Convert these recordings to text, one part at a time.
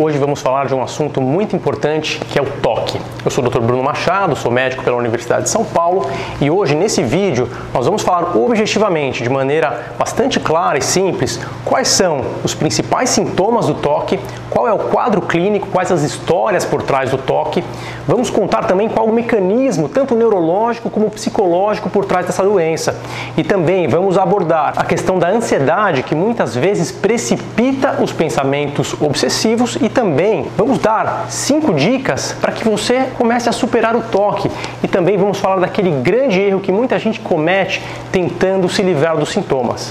hoje vamos falar de um assunto muito importante que é o toque. Eu sou o Dr. Bruno Machado, sou médico pela Universidade de São Paulo e hoje nesse vídeo nós vamos falar objetivamente, de maneira bastante clara e simples, quais são os principais sintomas do toque, qual é o quadro clínico, quais as histórias por trás do toque. Vamos contar também qual o mecanismo, tanto neurológico como psicológico, por trás dessa doença. E também vamos abordar a questão da ansiedade que muitas vezes precipita os pensamentos obsessivos e também vamos dar cinco dicas para que você comece a superar o toque e também vamos falar daquele grande erro que muita gente comete tentando se livrar dos sintomas.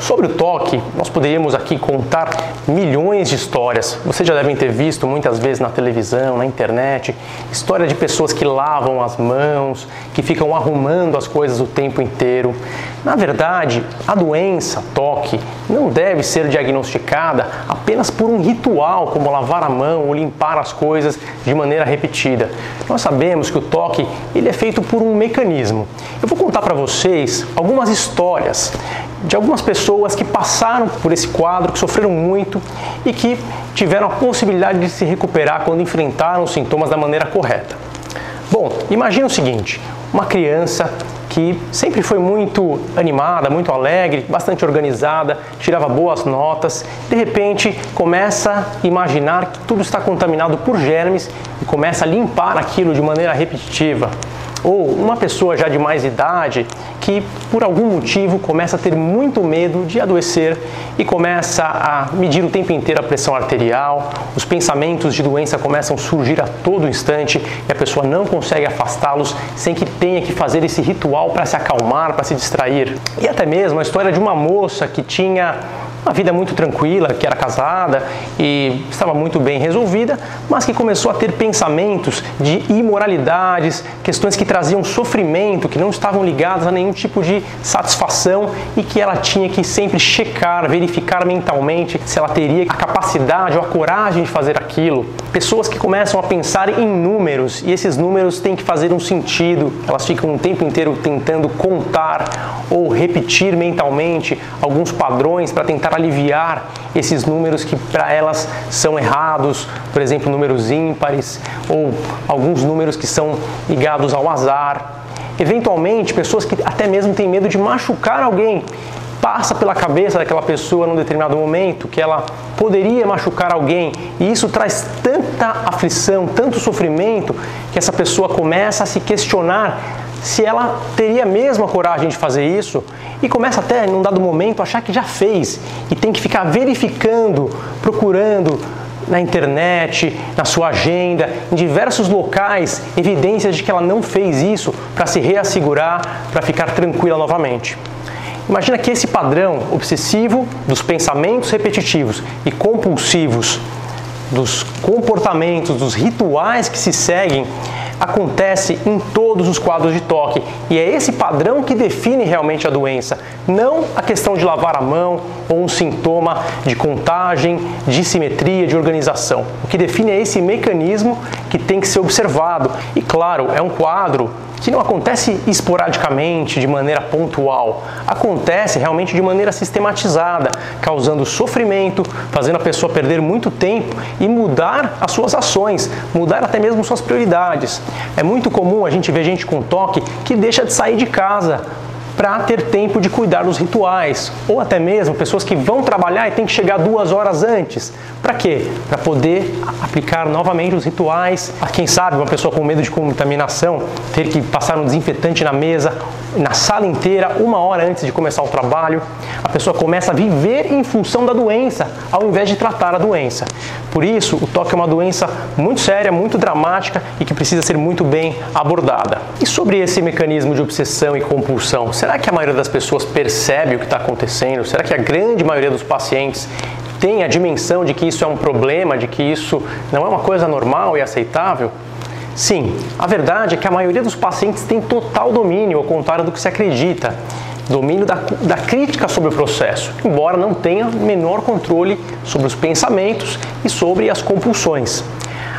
Sobre o toque, nós poderíamos aqui contar milhões de histórias. Vocês já devem ter visto muitas vezes na televisão, na internet, história de pessoas que lavam as mãos, que ficam arrumando as coisas o tempo inteiro. Na verdade, a doença toque não deve ser diagnosticada apenas por um ritual, como lavar a mão ou limpar as coisas de maneira repetida. Nós sabemos que o toque ele é feito por um mecanismo. Eu vou contar para vocês algumas histórias de algumas pessoas que passaram por esse quadro, que sofreram muito e que tiveram a possibilidade de se recuperar quando enfrentaram os sintomas da maneira correta. Bom, imagine o seguinte: uma criança que sempre foi muito animada, muito alegre, bastante organizada, tirava boas notas, de repente começa a imaginar que tudo está contaminado por germes e começa a limpar aquilo de maneira repetitiva. Ou uma pessoa já de mais idade que por algum motivo começa a ter muito medo de adoecer e começa a medir o tempo inteiro a pressão arterial, os pensamentos de doença começam a surgir a todo instante e a pessoa não consegue afastá-los sem que tenha que fazer esse ritual para se acalmar, para se distrair. E até mesmo a história de uma moça que tinha uma vida muito tranquila, que era casada e estava muito bem resolvida, mas que começou a ter pensamentos de imoralidades, questões que traziam sofrimento, que não estavam ligadas a nenhum tipo de satisfação e que ela tinha que sempre checar, verificar mentalmente se ela teria a capacidade ou a coragem de fazer aquilo. Pessoas que começam a pensar em números e esses números têm que fazer um sentido, elas ficam o tempo inteiro tentando contar ou repetir mentalmente alguns padrões para tentar aliviar esses números que para elas são errados, por exemplo, números ímpares ou alguns números que são ligados ao azar. Eventualmente, pessoas que até mesmo têm medo de machucar alguém, passa pela cabeça daquela pessoa num determinado momento que ela poderia machucar alguém, e isso traz tanta aflição, tanto sofrimento, que essa pessoa começa a se questionar se ela teria mesmo a coragem de fazer isso e começa até, num dado momento, a achar que já fez e tem que ficar verificando, procurando na internet, na sua agenda, em diversos locais, evidências de que ela não fez isso para se reassegurar, para ficar tranquila novamente. Imagina que esse padrão obsessivo dos pensamentos repetitivos e compulsivos, dos comportamentos, dos rituais que se seguem, acontece em todos os quadros de toque e é esse padrão que define realmente a doença, não a questão de lavar a mão ou um sintoma de contagem, de simetria, de organização. O que define é esse mecanismo que tem que ser observado. E claro, é um quadro que não acontece esporadicamente, de maneira pontual, acontece realmente de maneira sistematizada, causando sofrimento, fazendo a pessoa perder muito tempo e mudar as suas ações, mudar até mesmo suas prioridades. É muito comum a gente ver gente com toque que deixa de sair de casa para ter tempo de cuidar dos rituais, ou até mesmo pessoas que vão trabalhar e tem que chegar duas horas antes. Para quê? Para poder aplicar novamente os rituais. Quem sabe uma pessoa com medo de contaminação ter que passar um desinfetante na mesa, na sala inteira, uma hora antes de começar o trabalho. A pessoa começa a viver em função da doença, ao invés de tratar a doença. Por isso, o toque é uma doença muito séria, muito dramática e que precisa ser muito bem abordada. E sobre esse mecanismo de obsessão e compulsão, será que a maioria das pessoas percebe o que está acontecendo? Será que a grande maioria dos pacientes tem a dimensão de que isso é um problema, de que isso não é uma coisa normal e aceitável? Sim, a verdade é que a maioria dos pacientes tem total domínio, ao contrário do que se acredita. Domínio da, da crítica sobre o processo, embora não tenha menor controle sobre os pensamentos e sobre as compulsões.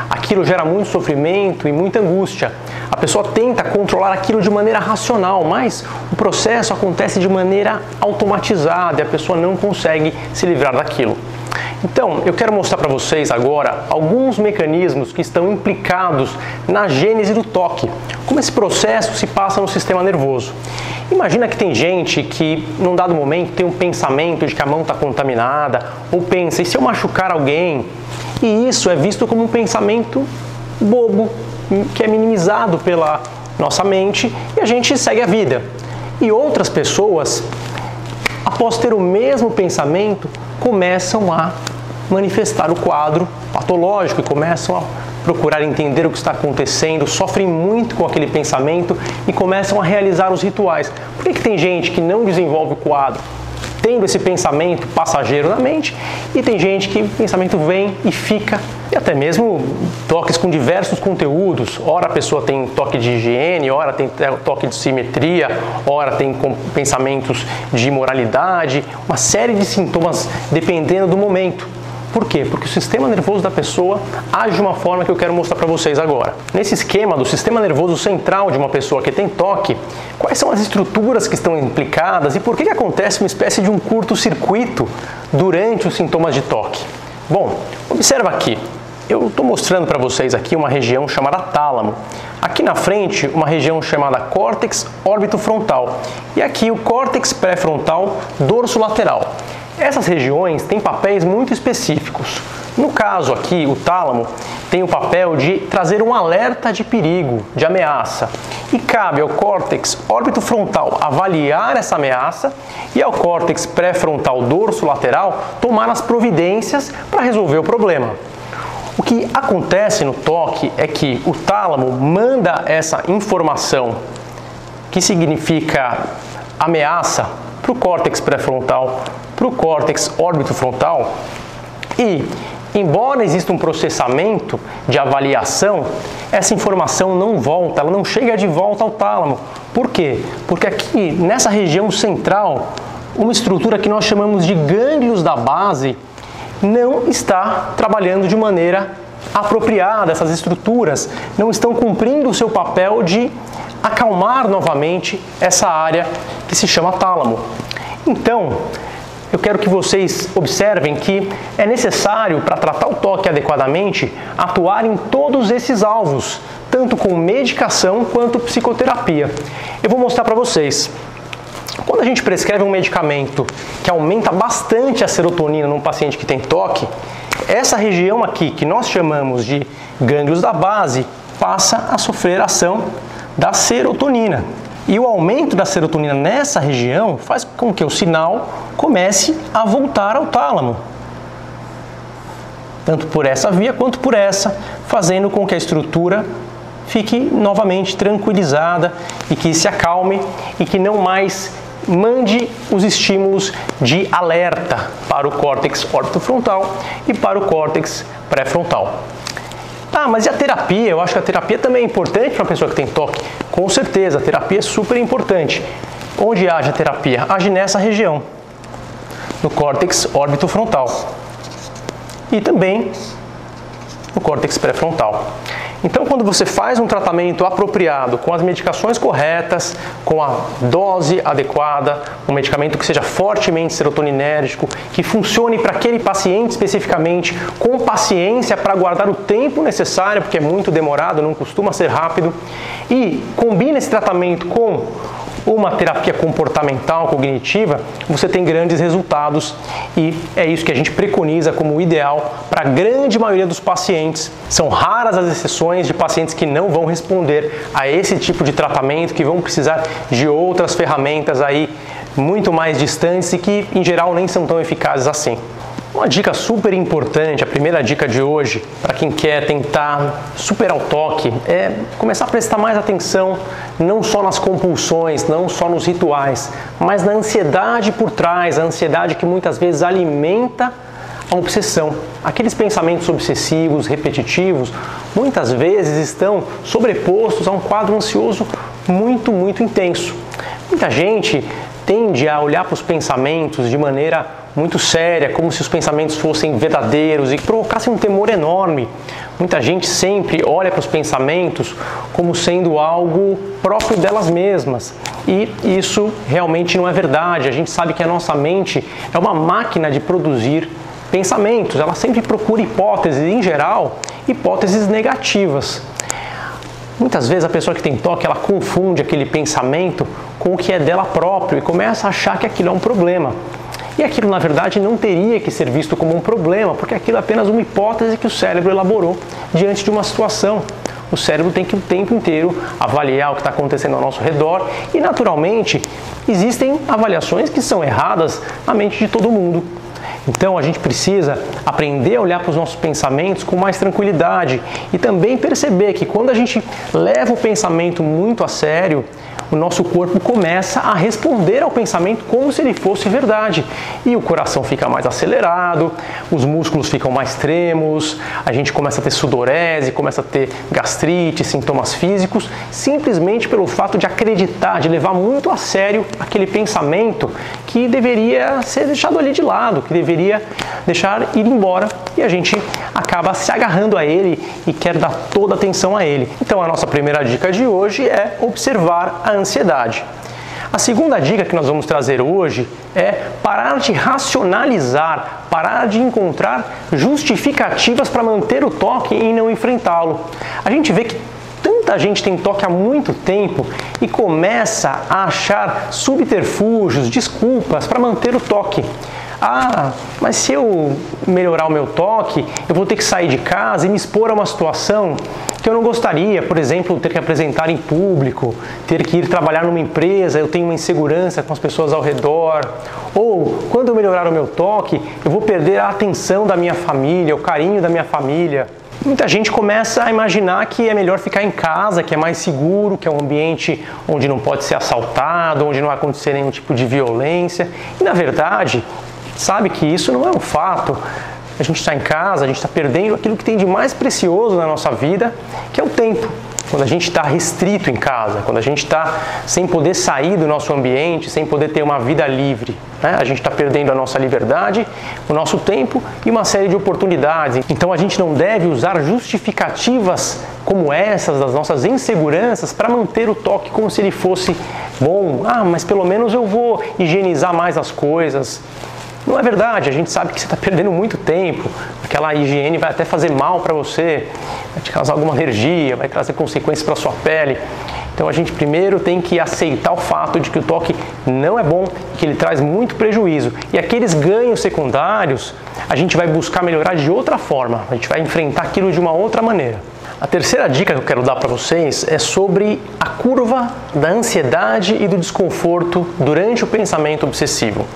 Aquilo gera muito sofrimento e muita angústia. A pessoa tenta controlar aquilo de maneira racional, mas o processo acontece de maneira automatizada e a pessoa não consegue se livrar daquilo. Então, eu quero mostrar para vocês agora alguns mecanismos que estão implicados na gênese do toque, como esse processo se passa no sistema nervoso. Imagina que tem gente que, num dado momento, tem um pensamento de que a mão está contaminada, ou pensa, e se eu machucar alguém? E isso é visto como um pensamento bobo, que é minimizado pela nossa mente, e a gente segue a vida. E outras pessoas, após ter o mesmo pensamento, começam a manifestar o quadro patológico e começam a procurar entender o que está acontecendo, sofrem muito com aquele pensamento e começam a realizar os rituais. Por que, que tem gente que não desenvolve o quadro? Tendo esse pensamento passageiro na mente, e tem gente que o pensamento vem e fica, e até mesmo toques com diversos conteúdos. Ora a pessoa tem toque de higiene, ora tem toque de simetria, ora tem pensamentos de moralidade, uma série de sintomas dependendo do momento. Por quê? Porque o sistema nervoso da pessoa age de uma forma que eu quero mostrar para vocês agora. Nesse esquema do sistema nervoso central de uma pessoa que tem toque, quais são as estruturas que estão implicadas e por que, que acontece uma espécie de um curto-circuito durante os sintomas de toque? Bom, observa aqui. Eu estou mostrando para vocês aqui uma região chamada tálamo. Aqui na frente, uma região chamada córtex órbito-frontal. E aqui o córtex pré-frontal dorso-lateral. Essas regiões têm papéis muito específicos. No caso aqui, o tálamo tem o papel de trazer um alerta de perigo, de ameaça. E cabe ao córtex órbito frontal avaliar essa ameaça e ao córtex pré-frontal dorso lateral tomar as providências para resolver o problema. O que acontece no toque é que o tálamo manda essa informação, que significa ameaça, para o córtex pré-frontal, para o córtex órbito-frontal e, embora exista um processamento de avaliação, essa informação não volta, ela não chega de volta ao tálamo. Por quê? Porque aqui, nessa região central, uma estrutura que nós chamamos de gânglios da base não está trabalhando de maneira apropriada, essas estruturas não estão cumprindo o seu papel de acalmar novamente essa área que se chama tálamo. Então, eu quero que vocês observem que é necessário, para tratar o toque adequadamente, atuar em todos esses alvos, tanto com medicação quanto psicoterapia. Eu vou mostrar para vocês. Quando a gente prescreve um medicamento que aumenta bastante a serotonina num paciente que tem toque, essa região aqui, que nós chamamos de gânglios da base, passa a sofrer ação da serotonina. E o aumento da serotonina nessa região faz com que o sinal comece a voltar ao tálamo. Tanto por essa via quanto por essa, fazendo com que a estrutura fique novamente tranquilizada e que se acalme e que não mais mande os estímulos de alerta para o córtex orbitofrontal e para o córtex pré-frontal. Ah, mas e a terapia? Eu acho que a terapia também é importante para uma pessoa que tem toque. Com certeza, a terapia é super importante. Onde age a terapia? Age nessa região, no córtex órbito-frontal. E também no córtex pré-frontal. Então, quando você faz um tratamento apropriado, com as medicações corretas, com a dose adequada, um medicamento que seja fortemente serotoninérgico, que funcione para aquele paciente especificamente, com paciência para guardar o tempo necessário, porque é muito demorado, não costuma ser rápido, e combina esse tratamento com uma terapia comportamental cognitiva, você tem grandes resultados e é isso que a gente preconiza como ideal para a grande maioria dos pacientes. São raras as exceções de pacientes que não vão responder a esse tipo de tratamento, que vão precisar de outras ferramentas aí muito mais distantes e que em geral nem são tão eficazes assim. Uma dica super importante, a primeira dica de hoje, para quem quer tentar superar o toque, é começar a prestar mais atenção não só nas compulsões, não só nos rituais, mas na ansiedade por trás, a ansiedade que muitas vezes alimenta a obsessão. Aqueles pensamentos obsessivos, repetitivos, muitas vezes estão sobrepostos a um quadro ansioso muito, muito intenso. Muita gente tende a olhar para os pensamentos de maneira muito séria, como se os pensamentos fossem verdadeiros e provocassem um temor enorme. Muita gente sempre olha para os pensamentos como sendo algo próprio delas mesmas. E isso realmente não é verdade. A gente sabe que a nossa mente é uma máquina de produzir pensamentos, ela sempre procura hipóteses, em geral, hipóteses negativas. Muitas vezes a pessoa que tem toque, ela confunde aquele pensamento com o que é dela próprio e começa a achar que aquilo é um problema. E aquilo, na verdade, não teria que ser visto como um problema, porque aquilo é apenas uma hipótese que o cérebro elaborou diante de uma situação. O cérebro tem que o tempo inteiro avaliar o que está acontecendo ao nosso redor e, naturalmente, existem avaliações que são erradas na mente de todo mundo. Então a gente precisa aprender a olhar para os nossos pensamentos com mais tranquilidade e também perceber que quando a gente leva o pensamento muito a sério, o nosso corpo começa a responder ao pensamento como se ele fosse verdade. E o coração fica mais acelerado, os músculos ficam mais tremos, a gente começa a ter sudorese, começa a ter gastrite, sintomas físicos, simplesmente pelo fato de acreditar, de levar muito a sério aquele pensamento que deveria ser deixado ali de lado, que deveria deixar ir embora e a gente acaba se agarrando a ele e quer dar toda a atenção a ele. Então a nossa primeira dica de hoje é observar a ansiedade. A segunda dica que nós vamos trazer hoje é parar de racionalizar, parar de encontrar justificativas para manter o toque e não enfrentá-lo. A gente vê que tanta gente tem toque há muito tempo e começa a achar subterfúgios, desculpas para manter o toque. Ah, mas se eu melhorar o meu toque, eu vou ter que sair de casa e me expor a uma situação que eu não gostaria, por exemplo, ter que apresentar em público, ter que ir trabalhar numa empresa, eu tenho uma insegurança com as pessoas ao redor. Ou, quando eu melhorar o meu toque, eu vou perder a atenção da minha família, o carinho da minha família. Muita gente começa a imaginar que é melhor ficar em casa, que é mais seguro, que é um ambiente onde não pode ser assaltado, onde não vai acontecer nenhum tipo de violência. E na verdade, sabe que isso não é um fato a gente está em casa, a gente está perdendo aquilo que tem de mais precioso na nossa vida, que é o tempo. Quando a gente está restrito em casa, quando a gente está sem poder sair do nosso ambiente, sem poder ter uma vida livre, né? a gente está perdendo a nossa liberdade, o nosso tempo e uma série de oportunidades. Então a gente não deve usar justificativas como essas das nossas inseguranças para manter o toque como se ele fosse bom. Ah, mas pelo menos eu vou higienizar mais as coisas. Não é verdade, a gente sabe que você está perdendo muito tempo, aquela higiene vai até fazer mal para você, vai te causar alguma alergia, vai trazer consequências para sua pele. Então a gente primeiro tem que aceitar o fato de que o toque não é bom, que ele traz muito prejuízo. E aqueles ganhos secundários, a gente vai buscar melhorar de outra forma, a gente vai enfrentar aquilo de uma outra maneira. A terceira dica que eu quero dar para vocês é sobre a curva da ansiedade e do desconforto durante o pensamento obsessivo.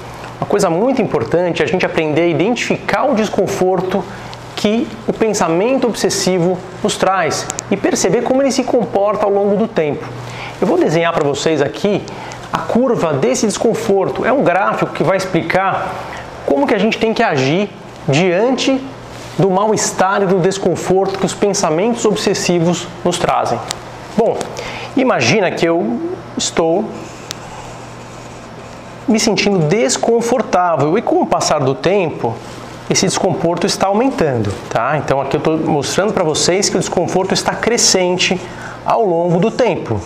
Uma coisa muito importante é a gente aprender a identificar o desconforto que o pensamento obsessivo nos traz e perceber como ele se comporta ao longo do tempo. Eu vou desenhar para vocês aqui a curva desse desconforto. É um gráfico que vai explicar como que a gente tem que agir diante do mal-estar e do desconforto que os pensamentos obsessivos nos trazem. Bom, imagina que eu estou me sentindo desconfortável. E com o passar do tempo, esse desconforto está aumentando, tá? Então aqui eu estou mostrando para vocês que o desconforto está crescente ao longo do tempo.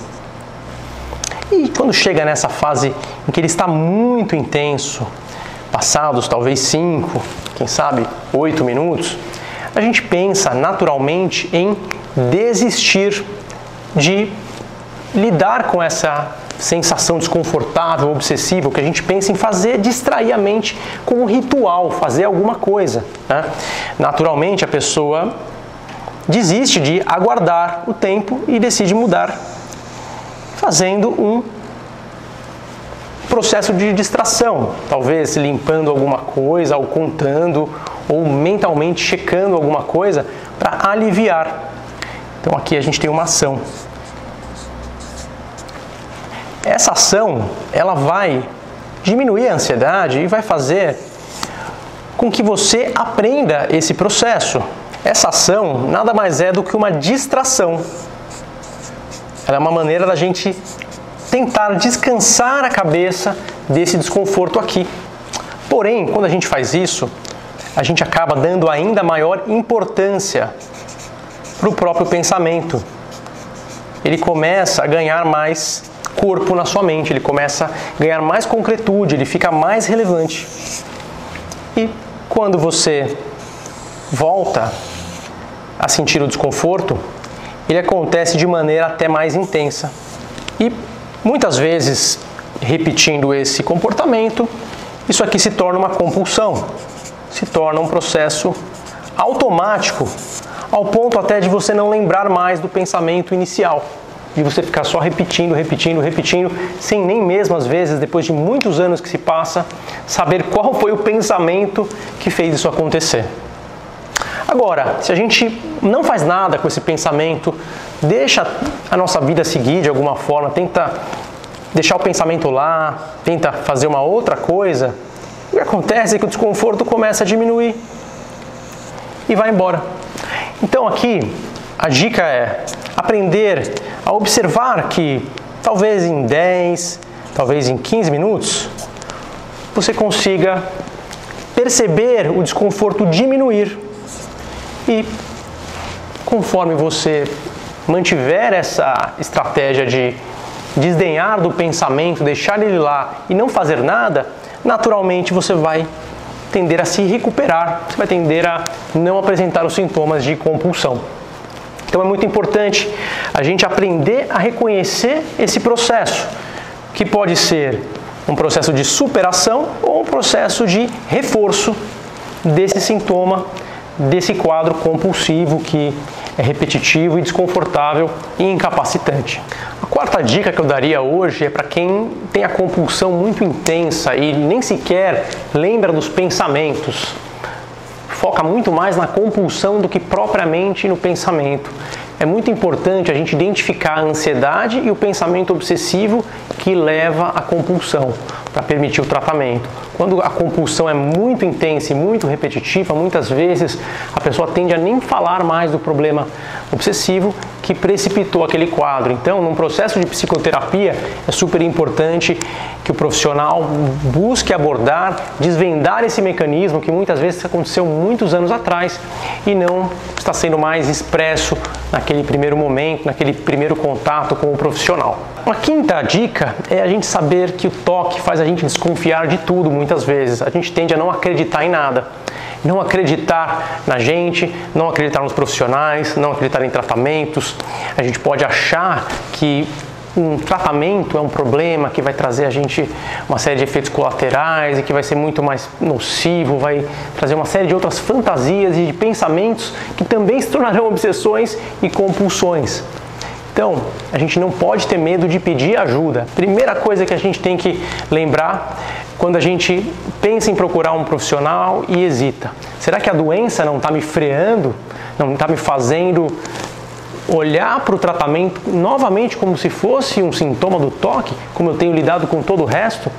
E quando chega nessa fase em que ele está muito intenso, passados talvez 5, quem sabe 8 minutos, a gente pensa naturalmente em desistir de lidar com essa sensação desconfortável, obsessiva, que a gente pensa em fazer distrair a mente com um ritual, fazer alguma coisa. Né? Naturalmente, a pessoa desiste de aguardar o tempo e decide mudar, fazendo um processo de distração, talvez limpando alguma coisa, ou contando, ou mentalmente checando alguma coisa para aliviar. Então aqui a gente tem uma ação essa ação ela vai diminuir a ansiedade e vai fazer com que você aprenda esse processo. Essa ação nada mais é do que uma distração. Ela é uma maneira da gente tentar descansar a cabeça desse desconforto aqui. Porém, quando a gente faz isso, a gente acaba dando ainda maior importância para o próprio pensamento. Ele começa a ganhar mais corpo na sua mente, ele começa a ganhar mais concretude, ele fica mais relevante. E quando você volta a sentir o desconforto, ele acontece de maneira até mais intensa. E muitas vezes, repetindo esse comportamento, isso aqui se torna uma compulsão, se torna um processo automático, ao ponto até de você não lembrar mais do pensamento inicial de você ficar só repetindo, repetindo, repetindo, sem nem mesmo às vezes, depois de muitos anos que se passa, saber qual foi o pensamento que fez isso acontecer. Agora, se a gente não faz nada com esse pensamento, deixa a nossa vida seguir de alguma forma, tenta deixar o pensamento lá, tenta fazer uma outra coisa, o que acontece é que o desconforto começa a diminuir e vai embora. Então aqui a dica é aprender a observar que talvez em 10, talvez em 15 minutos, você consiga perceber o desconforto diminuir. E conforme você mantiver essa estratégia de desdenhar do pensamento, deixar ele lá e não fazer nada, naturalmente você vai tender a se recuperar, você vai tender a não apresentar os sintomas de compulsão. Então é muito importante a gente aprender a reconhecer esse processo, que pode ser um processo de superação ou um processo de reforço desse sintoma, desse quadro compulsivo que é repetitivo e desconfortável e incapacitante. A quarta dica que eu daria hoje é para quem tem a compulsão muito intensa e nem sequer lembra dos pensamentos foca muito mais na compulsão do que propriamente no pensamento. É muito importante a gente identificar a ansiedade e o pensamento obsessivo que leva à compulsão para permitir o tratamento. Quando a compulsão é muito intensa e muito repetitiva, muitas vezes a pessoa tende a nem falar mais do problema obsessivo que precipitou aquele quadro. Então, num processo de psicoterapia, é super importante que o profissional busque abordar, desvendar esse mecanismo que muitas vezes aconteceu muitos anos atrás e não está sendo mais expresso naquele primeiro momento, naquele primeiro contato com o profissional. Uma quinta dica é a gente saber que o toque faz a gente desconfiar de tudo muitas vezes. A gente tende a não acreditar em nada. Não acreditar na gente, não acreditar nos profissionais, não acreditar em tratamentos. A gente pode achar que um tratamento é um problema que vai trazer a gente uma série de efeitos colaterais e que vai ser muito mais nocivo, vai trazer uma série de outras fantasias e de pensamentos que também se tornarão obsessões e compulsões. Então, a gente não pode ter medo de pedir ajuda. Primeira coisa que a gente tem que lembrar quando a gente pensa em procurar um profissional e hesita: será que a doença não está me freando? Não está me fazendo olhar para o tratamento novamente como se fosse um sintoma do toque, como eu tenho lidado com todo o resto?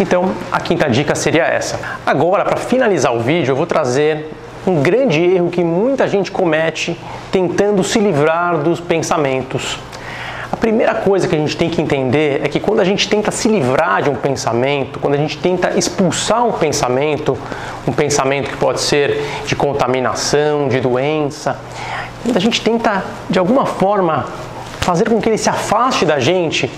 Então, a quinta dica seria essa. Agora, para finalizar o vídeo, eu vou trazer um grande erro que muita gente comete tentando se livrar dos pensamentos. A primeira coisa que a gente tem que entender é que quando a gente tenta se livrar de um pensamento, quando a gente tenta expulsar um pensamento, um pensamento que pode ser de contaminação, de doença, quando a gente tenta de alguma forma fazer com que ele se afaste da gente,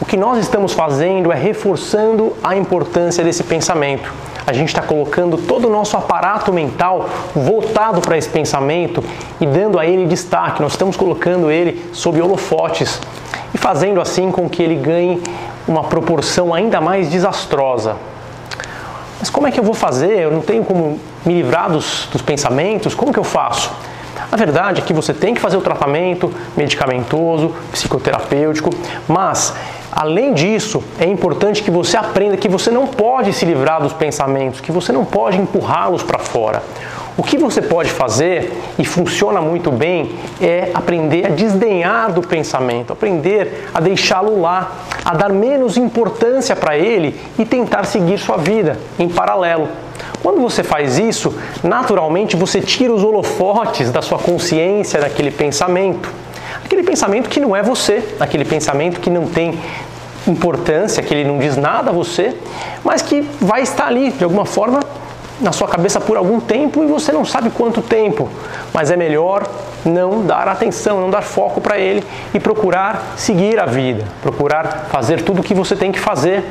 o que nós estamos fazendo é reforçando a importância desse pensamento. A gente está colocando todo o nosso aparato mental voltado para esse pensamento e dando a ele destaque. Nós estamos colocando ele sob holofotes e fazendo assim com que ele ganhe uma proporção ainda mais desastrosa. Mas como é que eu vou fazer? Eu não tenho como me livrar dos, dos pensamentos? Como que eu faço? A verdade é que você tem que fazer o tratamento medicamentoso, psicoterapêutico, mas além disso, é importante que você aprenda que você não pode se livrar dos pensamentos, que você não pode empurrá-los para fora. O que você pode fazer, e funciona muito bem, é aprender a desdenhar do pensamento, aprender a deixá-lo lá, a dar menos importância para ele e tentar seguir sua vida em paralelo. Quando você faz isso, naturalmente você tira os holofotes da sua consciência daquele pensamento. Aquele pensamento que não é você, aquele pensamento que não tem importância, que ele não diz nada a você, mas que vai estar ali de alguma forma na sua cabeça por algum tempo e você não sabe quanto tempo. Mas é melhor não dar atenção, não dar foco para ele e procurar seguir a vida, procurar fazer tudo o que você tem que fazer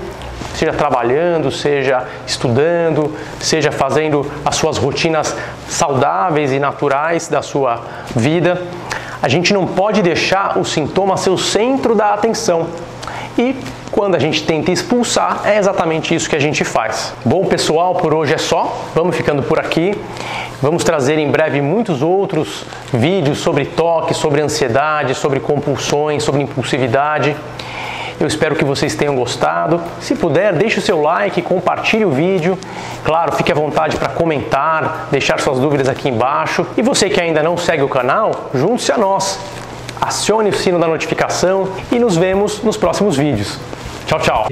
seja trabalhando, seja estudando, seja fazendo as suas rotinas saudáveis e naturais da sua vida. A gente não pode deixar o sintoma ser o centro da atenção. E quando a gente tenta expulsar, é exatamente isso que a gente faz. Bom, pessoal, por hoje é só. Vamos ficando por aqui. Vamos trazer em breve muitos outros vídeos sobre toque, sobre ansiedade, sobre compulsões, sobre impulsividade. Eu espero que vocês tenham gostado. Se puder, deixe o seu like, compartilhe o vídeo. Claro, fique à vontade para comentar, deixar suas dúvidas aqui embaixo. E você que ainda não segue o canal, junte-se a nós. Acione o sino da notificação e nos vemos nos próximos vídeos. Tchau, tchau.